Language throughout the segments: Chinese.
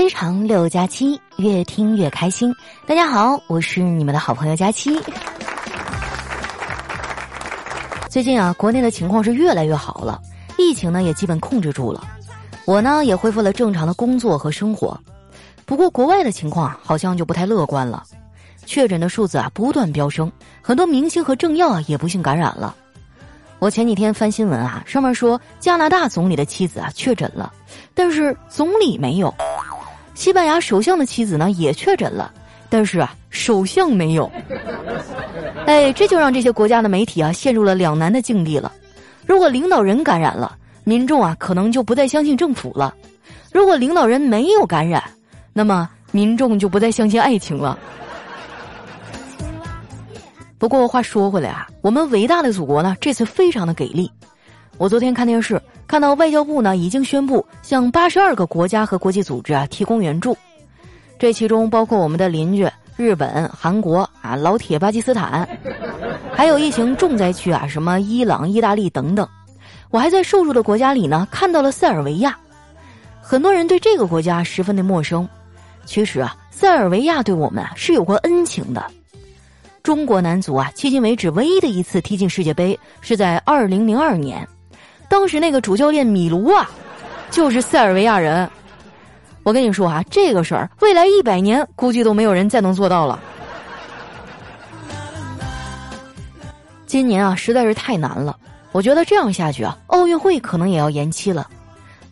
非常六加七，越听越开心。大家好，我是你们的好朋友佳期。最近啊，国内的情况是越来越好了，疫情呢也基本控制住了，我呢也恢复了正常的工作和生活。不过国外的情况好像就不太乐观了，确诊的数字啊不断飙升，很多明星和政要啊也不幸感染了。我前几天翻新闻啊，上面说加拿大总理的妻子啊确诊了，但是总理没有；西班牙首相的妻子呢也确诊了，但是啊首相没有。哎，这就让这些国家的媒体啊陷入了两难的境地了。如果领导人感染了，民众啊可能就不再相信政府了；如果领导人没有感染，那么民众就不再相信爱情了。不过话说回来啊，我们伟大的祖国呢，这次非常的给力。我昨天看电视，看到外交部呢已经宣布向八十二个国家和国际组织啊提供援助，这其中包括我们的邻居日本、韩国啊、老铁巴基斯坦，还有疫情重灾区啊，什么伊朗、意大利等等。我还在受助的国家里呢看到了塞尔维亚，很多人对这个国家十分的陌生。其实啊，塞尔维亚对我们啊是有过恩情的。中国男足啊，迄今为止唯一的一次踢进世界杯是在二零零二年，当时那个主教练米卢啊，就是塞尔维亚人。我跟你说啊，这个事儿未来一百年估计都没有人再能做到了。今年啊，实在是太难了，我觉得这样下去啊，奥运会可能也要延期了。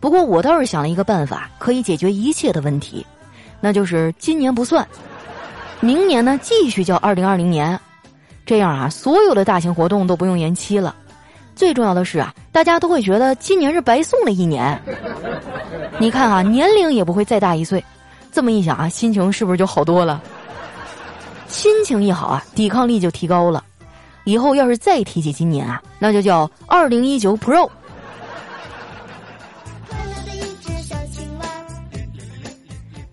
不过我倒是想了一个办法，可以解决一切的问题，那就是今年不算。明年呢，继续叫二零二零年，这样啊，所有的大型活动都不用延期了。最重要的是啊，大家都会觉得今年是白送了一年。你看啊，年龄也不会再大一岁。这么一想啊，心情是不是就好多了？心情一好啊，抵抗力就提高了。以后要是再提起今年啊，那就叫二零一九 Pro。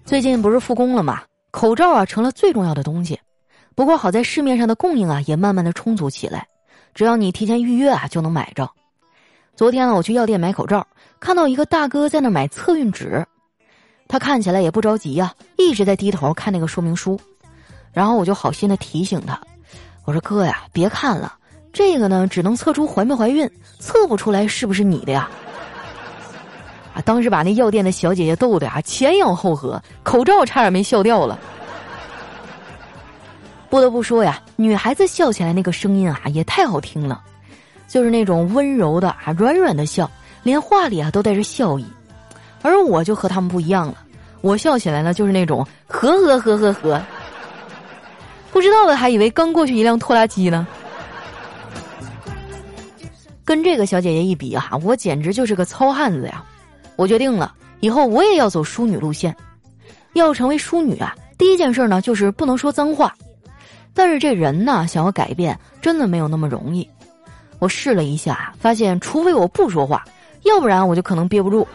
最近不是复工了吗？口罩啊，成了最重要的东西。不过好在市面上的供应啊，也慢慢的充足起来。只要你提前预约啊，就能买着。昨天呢，我去药店买口罩，看到一个大哥在那买测孕纸，他看起来也不着急呀，一直在低头看那个说明书。然后我就好心的提醒他，我说哥呀，别看了，这个呢，只能测出怀没怀孕，测不出来是不是你的呀。啊！当时把那药店的小姐姐逗的呀，前仰后合，口罩差点没笑掉了。不得不说呀，女孩子笑起来那个声音啊，也太好听了，就是那种温柔的啊，软软的笑，连话里啊都带着笑意。而我就和他们不一样了，我笑起来呢，就是那种呵呵呵呵呵。不知道的还以为刚过去一辆拖拉机呢。跟这个小姐姐一比啊，我简直就是个糙汉子呀。我决定了，以后我也要走淑女路线。要成为淑女啊，第一件事呢就是不能说脏话。但是这人呢，想要改变，真的没有那么容易。我试了一下，发现除非我不说话，要不然我就可能憋不住。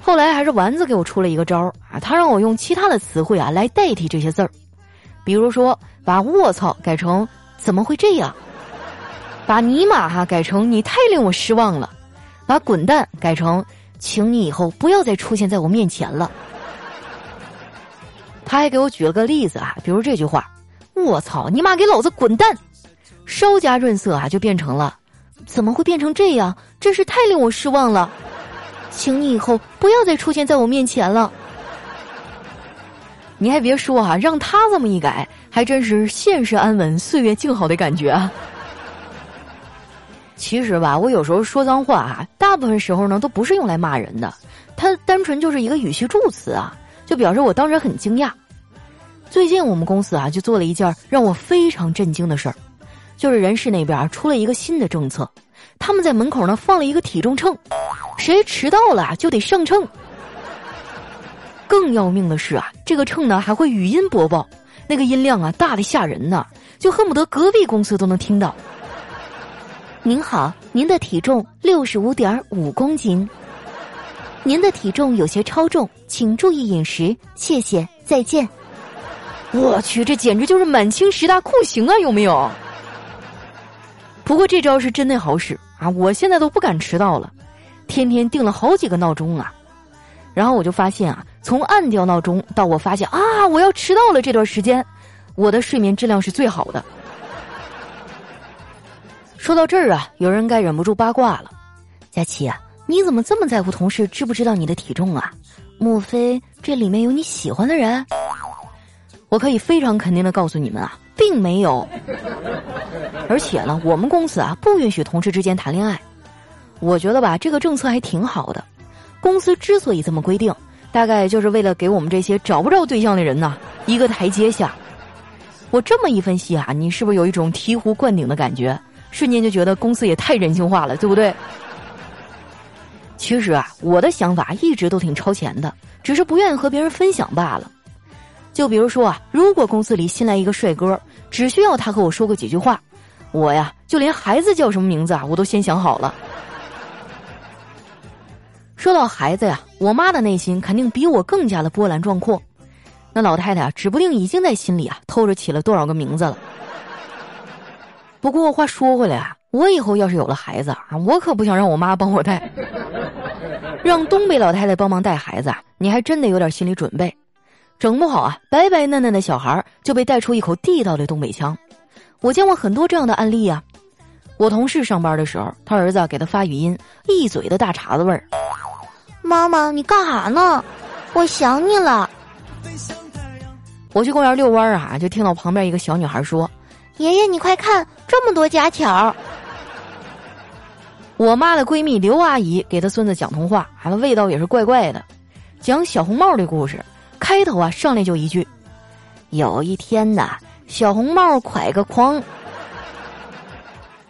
后来还是丸子给我出了一个招儿啊，他让我用其他的词汇啊来代替这些字儿，比如说把卧槽改成怎么会这样，把尼玛哈改成你太令我失望了。把滚蛋改成，请你以后不要再出现在我面前了。他还给我举了个例子啊，比如这句话：“我操你妈，给老子滚蛋！”稍加润色啊，就变成了：“怎么会变成这样？真是太令我失望了，请你以后不要再出现在我面前了。”你还别说啊，让他这么一改，还真是现世安稳，岁月静好的感觉啊。其实吧，我有时候说脏话啊，大部分时候呢都不是用来骂人的，它单纯就是一个语气助词啊，就表示我当时很惊讶。最近我们公司啊就做了一件让我非常震惊的事儿，就是人事那边出了一个新的政策，他们在门口呢放了一个体重秤，谁迟到了就得上秤。更要命的是啊，这个秤呢还会语音播报，那个音量啊大的吓人呐，就恨不得隔壁公司都能听到。您好，您的体重六十五点五公斤，您的体重有些超重，请注意饮食，谢谢，再见。我去，这简直就是满清十大酷刑啊，有没有？不过这招是真的好使啊，我现在都不敢迟到了，天天定了好几个闹钟啊。然后我就发现啊，从按掉闹钟到我发现啊我要迟到了这段时间，我的睡眠质量是最好的。说到这儿啊，有人该忍不住八卦了，佳琪啊，你怎么这么在乎同事知不知道你的体重啊？莫非这里面有你喜欢的人？我可以非常肯定的告诉你们啊，并没有。而且呢，我们公司啊不允许同事之间谈恋爱。我觉得吧，这个政策还挺好的。公司之所以这么规定，大概就是为了给我们这些找不着对象的人呐一个台阶下。我这么一分析啊，你是不是有一种醍醐灌顶的感觉？瞬间就觉得公司也太人性化了，对不对？其实啊，我的想法一直都挺超前的，只是不愿意和别人分享罢了。就比如说啊，如果公司里新来一个帅哥，只需要他和我说过几句话，我呀就连孩子叫什么名字啊，我都先想好了。说到孩子呀，我妈的内心肯定比我更加的波澜壮阔。那老太太啊，指不定已经在心里啊偷着起了多少个名字了。不过话说回来啊，我以后要是有了孩子啊，我可不想让我妈帮我带，让东北老太太帮忙带孩子啊，你还真得有点心理准备，整不好啊，白白嫩嫩的小孩就被带出一口地道的东北腔。我见过很多这样的案例啊。我同事上班的时候，他儿子给他发语音，一嘴的大碴子味儿。妈妈，你干哈呢？我想你了。我去公园遛弯啊，就听到旁边一个小女孩说：“爷爷，你快看，这么多家巧。”我妈的闺蜜刘阿姨给她孙子讲童话，还味道也是怪怪的，讲小红帽的故事。开头啊，上来就一句：“有一天呐，小红帽拐个筐。”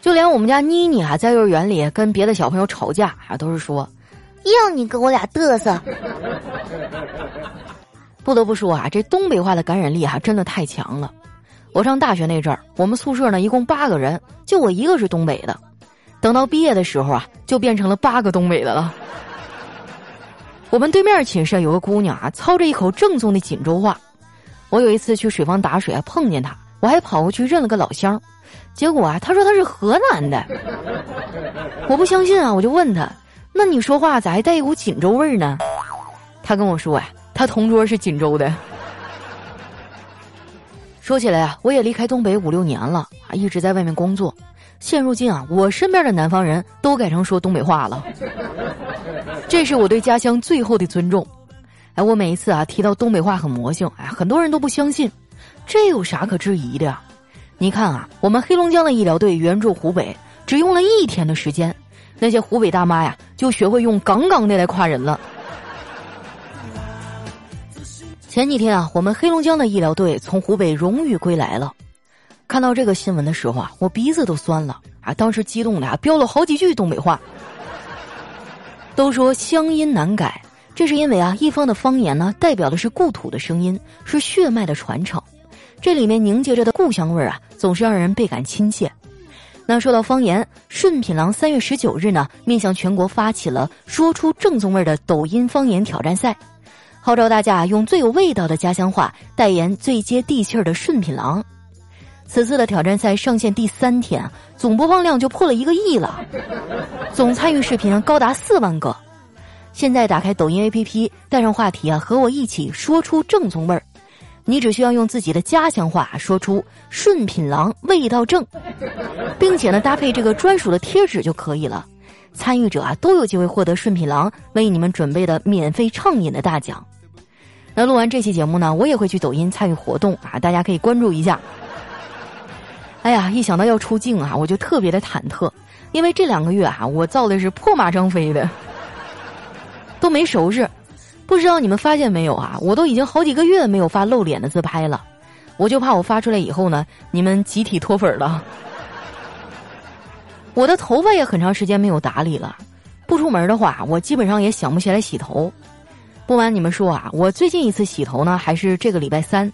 就连我们家妮妮啊，在幼儿园里跟别的小朋友吵架啊，都是说。要你跟我俩嘚瑟！不得不说啊，这东北话的感染力啊，真的太强了。我上大学那阵儿，我们宿舍呢一共八个人，就我一个是东北的。等到毕业的时候啊，就变成了八个东北的了。我们对面寝室有个姑娘啊，操着一口正宗的锦州话。我有一次去水房打水啊，碰见她，我还跑过去认了个老乡。结果啊，她说她是河南的。我不相信啊，我就问她。那你说话咋还带一股锦州味儿呢？她跟我说呀，他同桌是锦州的。说起来啊，我也离开东北五六年了啊，一直在外面工作。现如今啊，我身边的南方人都改成说东北话了。这是我对家乡最后的尊重。哎，我每一次啊提到东北话很魔性，哎，很多人都不相信。这有啥可质疑的呀？你看啊，我们黑龙江的医疗队援助湖北，只用了一天的时间。那些湖北大妈呀，就学会用“杠杠”的来夸人了。前几天啊，我们黑龙江的医疗队从湖北荣誉归来了。看到这个新闻的时候啊，我鼻子都酸了啊！当时激动的啊，飙了好几句东北话。都说乡音难改，这是因为啊，一方的方言呢，代表的是故土的声音，是血脉的传承，这里面凝结着的故乡味儿啊，总是让人倍感亲切。那说到方言，顺品郎三月十九日呢，面向全国发起了说出正宗味儿的抖音方言挑战赛，号召大家用最有味道的家乡话代言最接地气儿的顺品郎。此次的挑战赛上线第三天，总播放量就破了一个亿了，总参与视频高达四万个。现在打开抖音 APP，带上话题啊，和我一起说出正宗味儿。你只需要用自己的家乡话说出“顺品郎味道正”，并且呢搭配这个专属的贴纸就可以了。参与者啊都有机会获得顺品郎为你们准备的免费畅饮的大奖。那录完这期节目呢，我也会去抖音参与活动啊，大家可以关注一下。哎呀，一想到要出镜啊，我就特别的忐忑，因为这两个月啊，我造的是破马张飞的，都没收拾。不知道你们发现没有啊？我都已经好几个月没有发露脸的自拍了，我就怕我发出来以后呢，你们集体脱粉了。我的头发也很长时间没有打理了，不出门的话，我基本上也想不起来洗头。不瞒你们说啊，我最近一次洗头呢，还是这个礼拜三，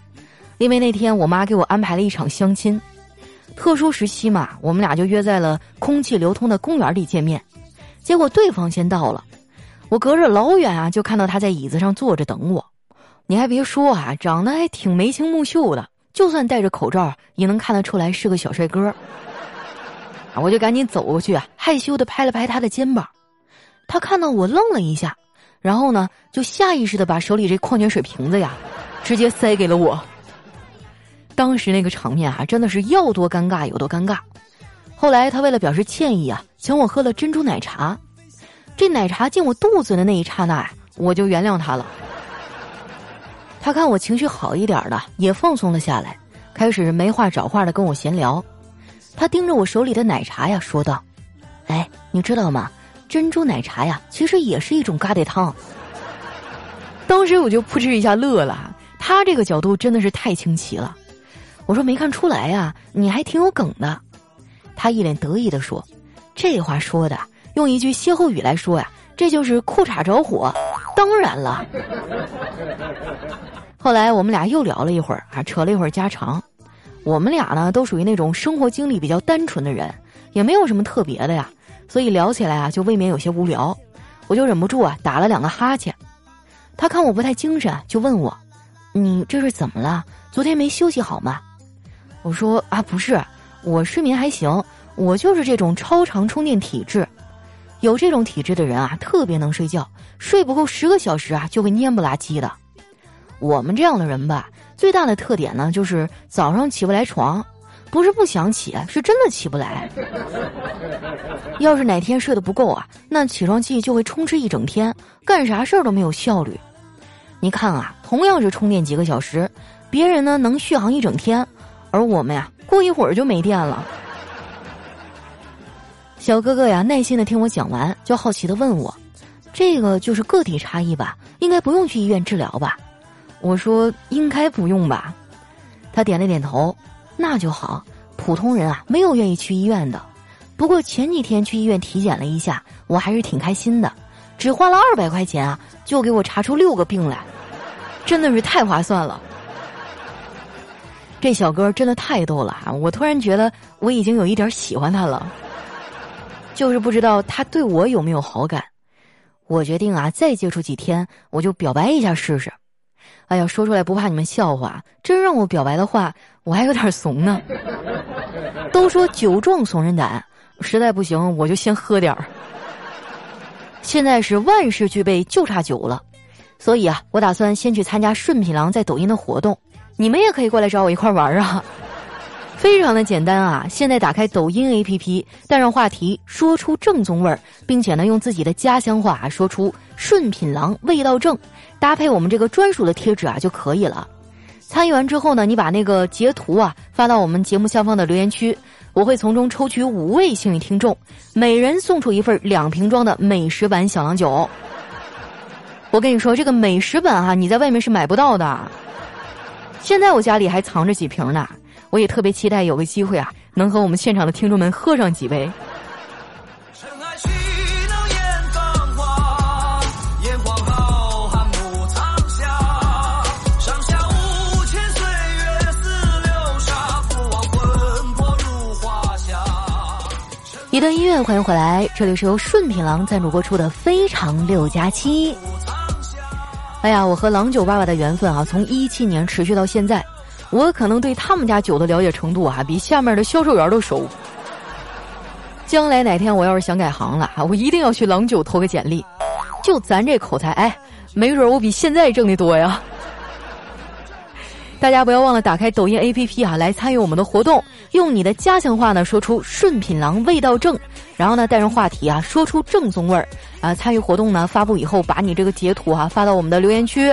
因为那天我妈给我安排了一场相亲，特殊时期嘛，我们俩就约在了空气流通的公园里见面，结果对方先到了。我隔着老远啊，就看到他在椅子上坐着等我。你还别说啊，长得还挺眉清目秀的，就算戴着口罩也能看得出来是个小帅哥。我就赶紧走过去啊，害羞的拍了拍他的肩膀。他看到我愣了一下，然后呢，就下意识的把手里这矿泉水瓶子呀，直接塞给了我。当时那个场面啊，真的是要多尴尬有多尴尬。后来他为了表示歉意啊，请我喝了珍珠奶茶。这奶茶进我肚子的那一刹那，我就原谅他了。他看我情绪好一点的，也放松了下来，开始没话找话的跟我闲聊。他盯着我手里的奶茶呀，说道：“哎，你知道吗？珍珠奶茶呀，其实也是一种疙瘩汤。”当时我就扑哧一下乐了。他这个角度真的是太清奇了。我说没看出来呀，你还挺有梗的。他一脸得意的说：“这话说的。”用一句歇后语来说呀，这就是裤衩着火。当然了，后来我们俩又聊了一会儿，啊，扯了一会儿家常。我们俩呢，都属于那种生活经历比较单纯的人，也没有什么特别的呀，所以聊起来啊，就未免有些无聊。我就忍不住啊，打了两个哈欠。他看我不太精神，就问我：“你这是怎么了？昨天没休息好吗？”我说：“啊，不是，我睡眠还行，我就是这种超长充电体质。”有这种体质的人啊，特别能睡觉，睡不够十个小时啊，就会蔫不拉几的。我们这样的人吧，最大的特点呢，就是早上起不来床，不是不想起，是真的起不来。要是哪天睡得不够啊，那起床气就会充斥一整天，干啥事儿都没有效率。你看啊，同样是充电几个小时，别人呢能续航一整天，而我们呀，过一会儿就没电了。小哥哥呀，耐心的听我讲完，就好奇的问我：“这个就是个体差异吧？应该不用去医院治疗吧？”我说：“应该不用吧。”他点了点头：“那就好。普通人啊，没有愿意去医院的。不过前几天去医院体检了一下，我还是挺开心的，只花了二百块钱啊，就给我查出六个病来，真的是太划算了。”这小哥真的太逗了啊！我突然觉得我已经有一点喜欢他了。就是不知道他对我有没有好感，我决定啊，再接触几天，我就表白一下试试。哎呀，说出来不怕你们笑话，真让我表白的话，我还有点怂呢。都说酒壮怂人胆，实在不行我就先喝点儿。现在是万事俱备，就差酒了，所以啊，我打算先去参加顺品郎在抖音的活动，你们也可以过来找我一块玩啊。非常的简单啊！现在打开抖音 APP，带上话题，说出正宗味儿，并且呢用自己的家乡话说出“顺品郎味道正”，搭配我们这个专属的贴纸啊就可以了。参与完之后呢，你把那个截图啊发到我们节目下方的留言区，我会从中抽取五位幸运听众，每人送出一份两瓶装的美食版小郎酒。我跟你说，这个美食版哈，你在外面是买不到的。现在我家里还藏着几瓶呢。我也特别期待有个机会啊，能和我们现场的听众们喝上几杯。一段音乐，欢迎回来，这里是由顺品郎赞助播出的《非常六加七》。哎呀，我和郎酒爸爸的缘分啊，从一七年持续到现在。我可能对他们家酒的了解程度啊，比下面的销售员都熟。将来哪天我要是想改行了啊，我一定要去郎酒投个简历。就咱这口才，哎，没准我比现在挣的多呀。大家不要忘了打开抖音 APP 啊，来参与我们的活动，用你的家乡话呢说出“顺品郎味道正”，然后呢带上话题啊，说出正宗味儿啊。参与活动呢，发布以后把你这个截图啊发到我们的留言区。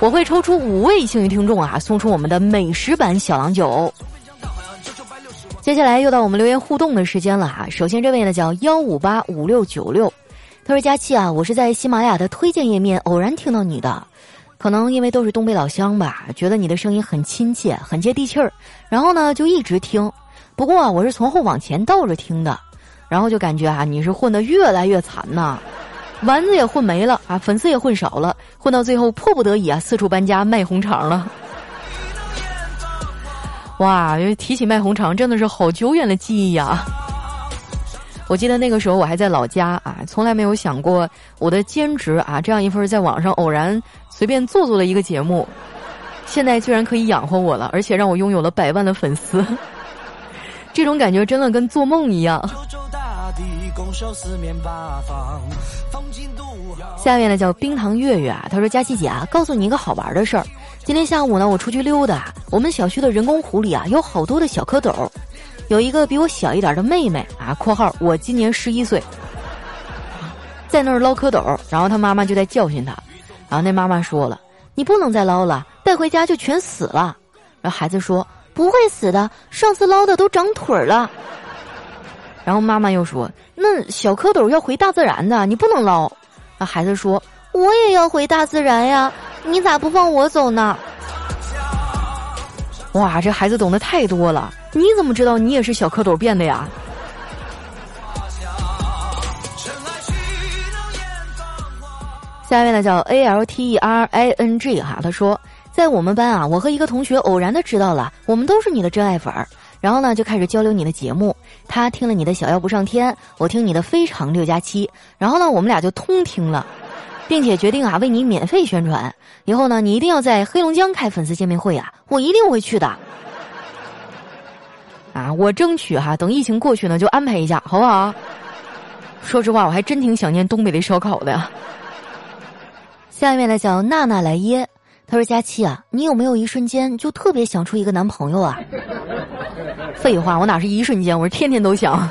我会抽出五位幸运听众啊，送出我们的美食版小郎酒。接下来又到我们留言互动的时间了哈。首先这位呢叫幺五八五六九六，他说：“佳期啊，我是在喜马拉雅的推荐页面偶然听到你的，可能因为都是东北老乡吧，觉得你的声音很亲切，很接地气儿，然后呢就一直听。不过啊，我是从后往前倒着听的，然后就感觉啊你是混得越来越惨呐。”丸子也混没了啊，粉丝也混少了，混到最后迫不得已啊，四处搬家卖红肠了。哇，提起卖红肠，真的是好久远的记忆呀！我记得那个时候我还在老家啊，从来没有想过我的兼职啊，这样一份在网上偶然随便做做的一个节目，现在居然可以养活我了，而且让我拥有了百万的粉丝，这种感觉真的跟做梦一样。下面呢叫冰糖月月啊，他说佳琪姐啊，告诉你一个好玩的事儿。今天下午呢，我出去溜达，我们小区的人工湖里啊，有好多的小蝌蚪，有一个比我小一点的妹妹啊（括号我今年十一岁），在那儿捞蝌蚪，然后他妈妈就在教训他，然后那妈妈说了：“你不能再捞了，带回家就全死了。”然后孩子说：“不会死的，上次捞的都长腿了。”然后妈妈又说：“那小蝌蚪要回大自然的，你不能捞。”那，孩子说：“我也要回大自然呀，你咋不放我走呢？”哇，这孩子懂得太多了！你怎么知道你也是小蝌蚪变的呀？下面呢叫 A L T E R I N G 哈，他说，在我们班啊，我和一个同学偶然的知道了，我们都是你的真爱粉儿。然后呢，就开始交流你的节目。他听了你的小妖不上天，我听你的非常六加七。然后呢，我们俩就通听了，并且决定啊，为你免费宣传。以后呢，你一定要在黑龙江开粉丝见面会啊，我一定会去的。啊，我争取哈，等疫情过去呢，就安排一下，好不好？说实话，我还真挺想念东北的烧烤的呀。下面呢，叫娜娜来耶。他说：“佳期啊，你有没有一瞬间就特别想出一个男朋友啊？” 废话，我哪是一瞬间，我是天天都想。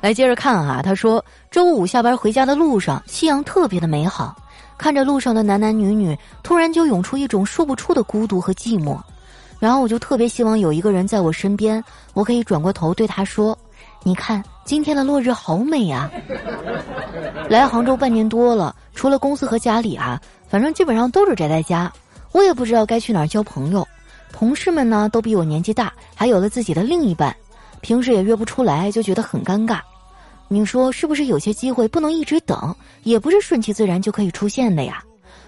来接着看啊，他说：“周五下班回家的路上，夕阳特别的美好，看着路上的男男女女，突然就涌出一种说不出的孤独和寂寞。然后我就特别希望有一个人在我身边，我可以转过头对他说：‘你看，今天的落日好美啊！’ 来杭州半年多了，除了公司和家里啊。”反正基本上都是宅在家，我也不知道该去哪儿交朋友。同事们呢都比我年纪大，还有了自己的另一半，平时也约不出来，就觉得很尴尬。你说是不是有些机会不能一直等，也不是顺其自然就可以出现的呀？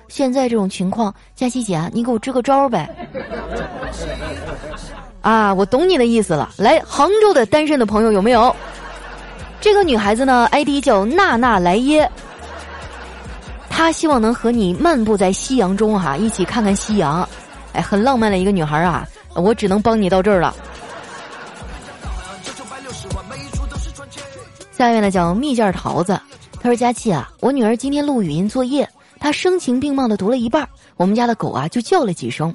现在这种情况，佳琪姐，你给我支个招呗。啊，我懂你的意思了。来，杭州的单身的朋友有没有？这个女孩子呢，ID 叫娜娜莱耶。她希望能和你漫步在夕阳中哈，一起看看夕阳，哎，很浪漫的一个女孩啊！我只能帮你到这儿了。下面呢叫蜜饯桃子，他说：“佳琪啊，我女儿今天录语音作业，她声情并茂的读了一半，我们家的狗啊就叫了几声，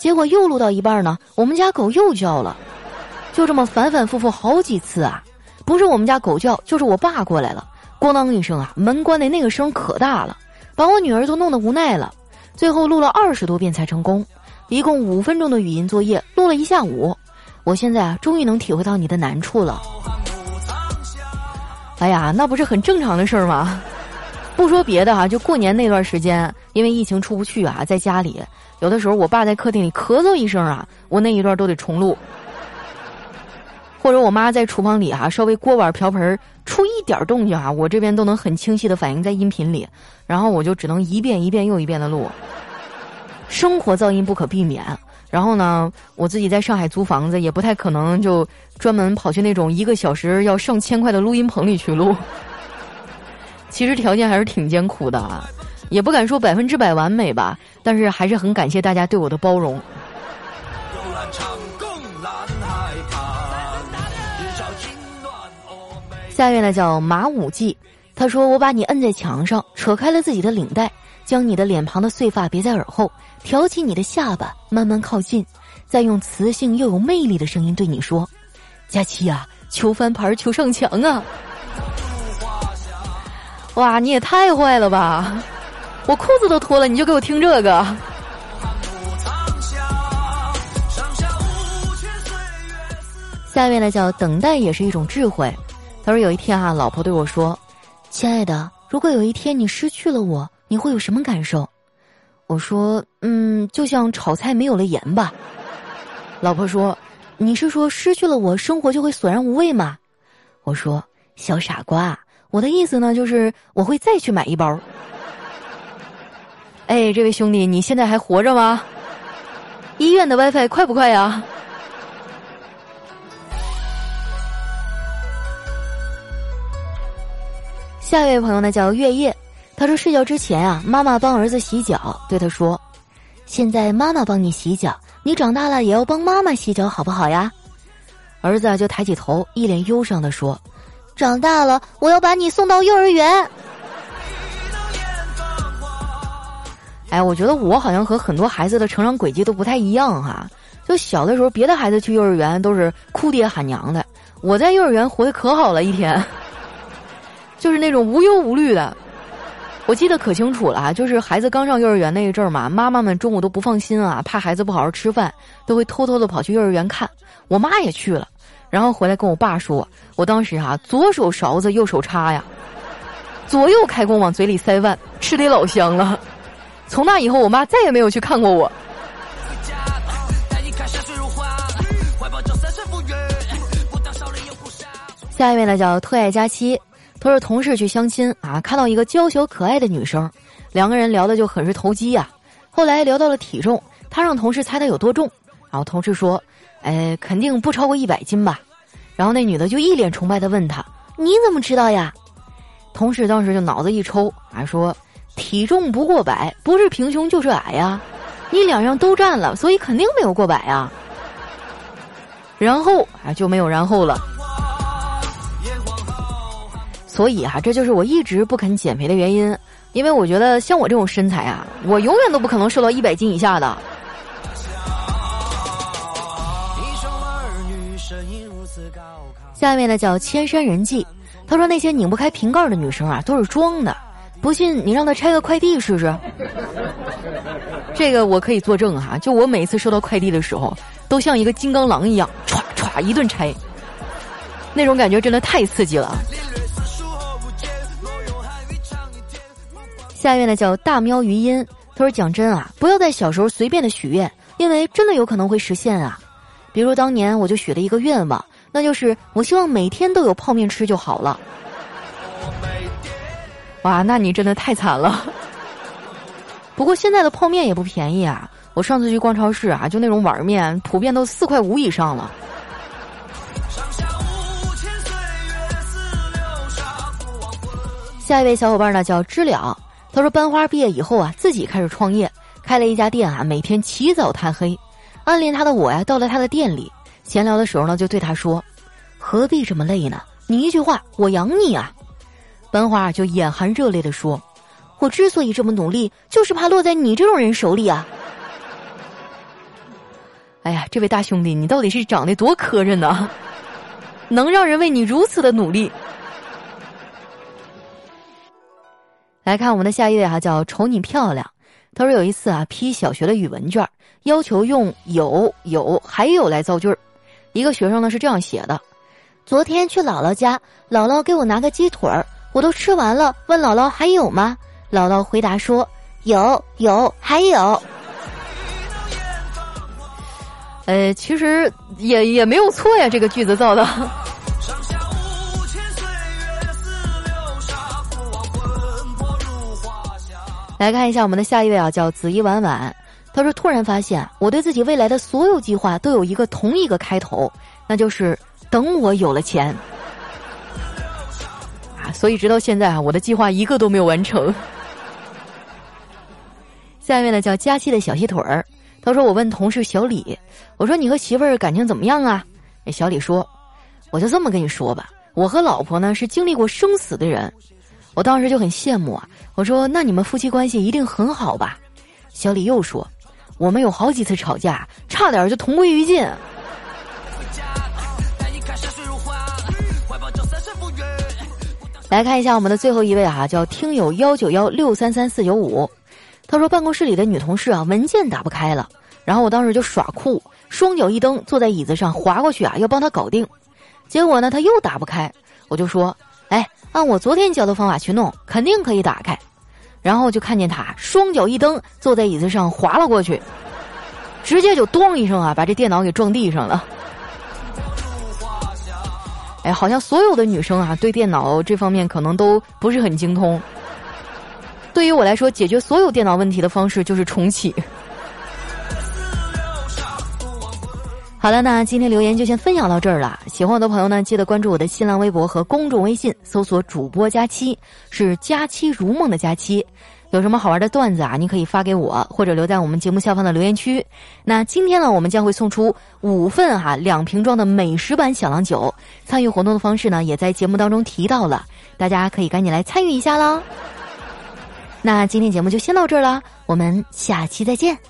结果又录到一半呢，我们家狗又叫了，就这么反反复复好几次啊！不是我们家狗叫，就是我爸过来了，咣当一声啊，门关的那个声可大了。”把我女儿都弄得无奈了，最后录了二十多遍才成功，一共五分钟的语音作业录了一下午。我现在啊，终于能体会到你的难处了。哎呀，那不是很正常的事儿吗？不说别的哈，就过年那段时间，因为疫情出不去啊，在家里，有的时候我爸在客厅里咳嗽一声啊，我那一段都得重录。或者我妈在厨房里哈，稍微锅碗瓢盆出一点动静啊，我这边都能很清晰的反映在音频里，然后我就只能一遍一遍又一遍的录。生活噪音不可避免，然后呢，我自己在上海租房子，也不太可能就专门跑去那种一个小时要上千块的录音棚里去录。其实条件还是挺艰苦的，啊，也不敢说百分之百完美吧，但是还是很感谢大家对我的包容。下面呢叫马武记，他说：“我把你摁在墙上，扯开了自己的领带，将你的脸庞的碎发别在耳后，挑起你的下巴，慢慢靠近，再用磁性又有魅力的声音对你说：‘佳期啊，求翻盘，求上墙啊！’哇，你也太坏了吧！我裤子都脱了，你就给我听这个。”下面呢叫等待也是一种智慧。他说：“有一天啊，老婆对我说，亲爱的，如果有一天你失去了我，你会有什么感受？”我说：“嗯，就像炒菜没有了盐吧。”老婆说：“你是说失去了我，生活就会索然无味吗？”我说：“小傻瓜，我的意思呢，就是我会再去买一包。”哎，这位兄弟，你现在还活着吗？医院的 WiFi 快不快呀？下一位朋友呢叫月夜，他说睡觉之前啊，妈妈帮儿子洗脚，对他说：“现在妈妈帮你洗脚，你长大了也要帮妈妈洗脚，好不好呀？”儿子啊就抬起头，一脸忧伤的说：“长大了我要把你送到幼儿园。哎，我觉得我好像和很多孩子的成长轨迹都不太一样哈。就小的时候，别的孩子去幼儿园都是哭爹喊娘的，我在幼儿园活得可好了，一天，就是那种无忧无虑的。我记得可清楚了啊，就是孩子刚上幼儿园那一阵儿嘛，妈妈们中午都不放心啊，怕孩子不好好吃饭，都会偷偷的跑去幼儿园看。我妈也去了，然后回来跟我爸说，我当时啊，左手勺子，右手叉呀，左右开弓往嘴里塞饭，吃的老香了。从那以后，我妈再也没有去看过我。下一位呢，叫特爱佳期。他说：“同事去相亲啊，看到一个娇小可爱的女生，两个人聊的就很是投机呀。后来聊到了体重，他让同事猜他有多重，然后同事说：‘哎，肯定不超过一百斤吧。’然后那女的就一脸崇拜的问他：‘你怎么知道呀？’同事当时就脑子一抽啊，说：‘体重不过百，不是平胸就是矮呀。你两样都占了，所以肯定没有过百呀。’然后啊，就没有然后了。”所以啊，这就是我一直不肯减肥的原因，因为我觉得像我这种身材啊，我永远都不可能瘦到一百斤以下的。下面呢叫千山人迹，他说那些拧不开瓶盖的女生啊，都是装的，不信你让他拆个快递试试。这个我可以作证哈，就我每次收到快递的时候，都像一个金刚狼一样，歘歘一顿拆，那种感觉真的太刺激了。下面呢叫大喵余音，他说：“讲真啊，不要在小时候随便的许愿，因为真的有可能会实现啊。比如当年我就许了一个愿望，那就是我希望每天都有泡面吃就好了。哇，那你真的太惨了。不过现在的泡面也不便宜啊，我上次去逛超市啊，就那种碗面，普遍都四块五以上了。下一位小伙伴呢叫知了。”他说：“班花毕业以后啊，自己开始创业，开了一家店啊，每天起早贪黑。暗恋他的我呀，到了他的店里闲聊的时候呢，就对他说：‘何必这么累呢？你一句话，我养你啊！’班花就眼含热泪的说：‘我之所以这么努力，就是怕落在你这种人手里啊！’ 哎呀，这位大兄弟，你到底是长得多磕碜呢？能让人为你如此的努力？”来看我们的下一位哈，叫瞅你漂亮。他说有一次啊，批小学的语文卷，要求用有有还有来造句儿。一个学生呢是这样写的：昨天去姥姥家，姥姥给我拿个鸡腿儿，我都吃完了，问姥姥还有吗？姥姥回答说有有还有。呃，其实也也没有错呀，这个句子造的。来看一下我们的下一位啊，叫紫衣婉婉。他说：“突然发现，我对自己未来的所有计划都有一个同一个开头，那就是等我有了钱。”所以直到现在啊，我的计划一个都没有完成。下面呢，叫佳期的小细腿儿。他说：“我问同事小李，我说你和媳妇儿感情怎么样啊？”小李说：“我就这么跟你说吧，我和老婆呢是经历过生死的人。”我当时就很羡慕啊！我说：“那你们夫妻关系一定很好吧？”小李又说：“我们有好几次吵架，差点就同归于尽。”来看一下我们的最后一位啊，叫听友幺九幺六三三四九五。他说办公室里的女同事啊，文件打不开了，然后我当时就耍酷，双脚一蹬，坐在椅子上滑过去啊，要帮她搞定。结果呢，她又打不开，我就说：“哎。”按我昨天教的方法去弄，肯定可以打开。然后就看见他双脚一蹬，坐在椅子上滑了过去，直接就咚一声啊，把这电脑给撞地上了。哎，好像所有的女生啊，对电脑这方面可能都不是很精通。对于我来说，解决所有电脑问题的方式就是重启。好了，那今天留言就先分享到这儿了。喜欢我的朋友呢，记得关注我的新浪微博和公众微信，搜索“主播佳期”，是“佳期如梦”的佳期。有什么好玩的段子啊？你可以发给我，或者留在我们节目下方的留言区。那今天呢，我们将会送出五份哈两瓶装的美食版小郎酒。参与活动的方式呢，也在节目当中提到了，大家可以赶紧来参与一下喽。那今天节目就先到这儿了，我们下期再见。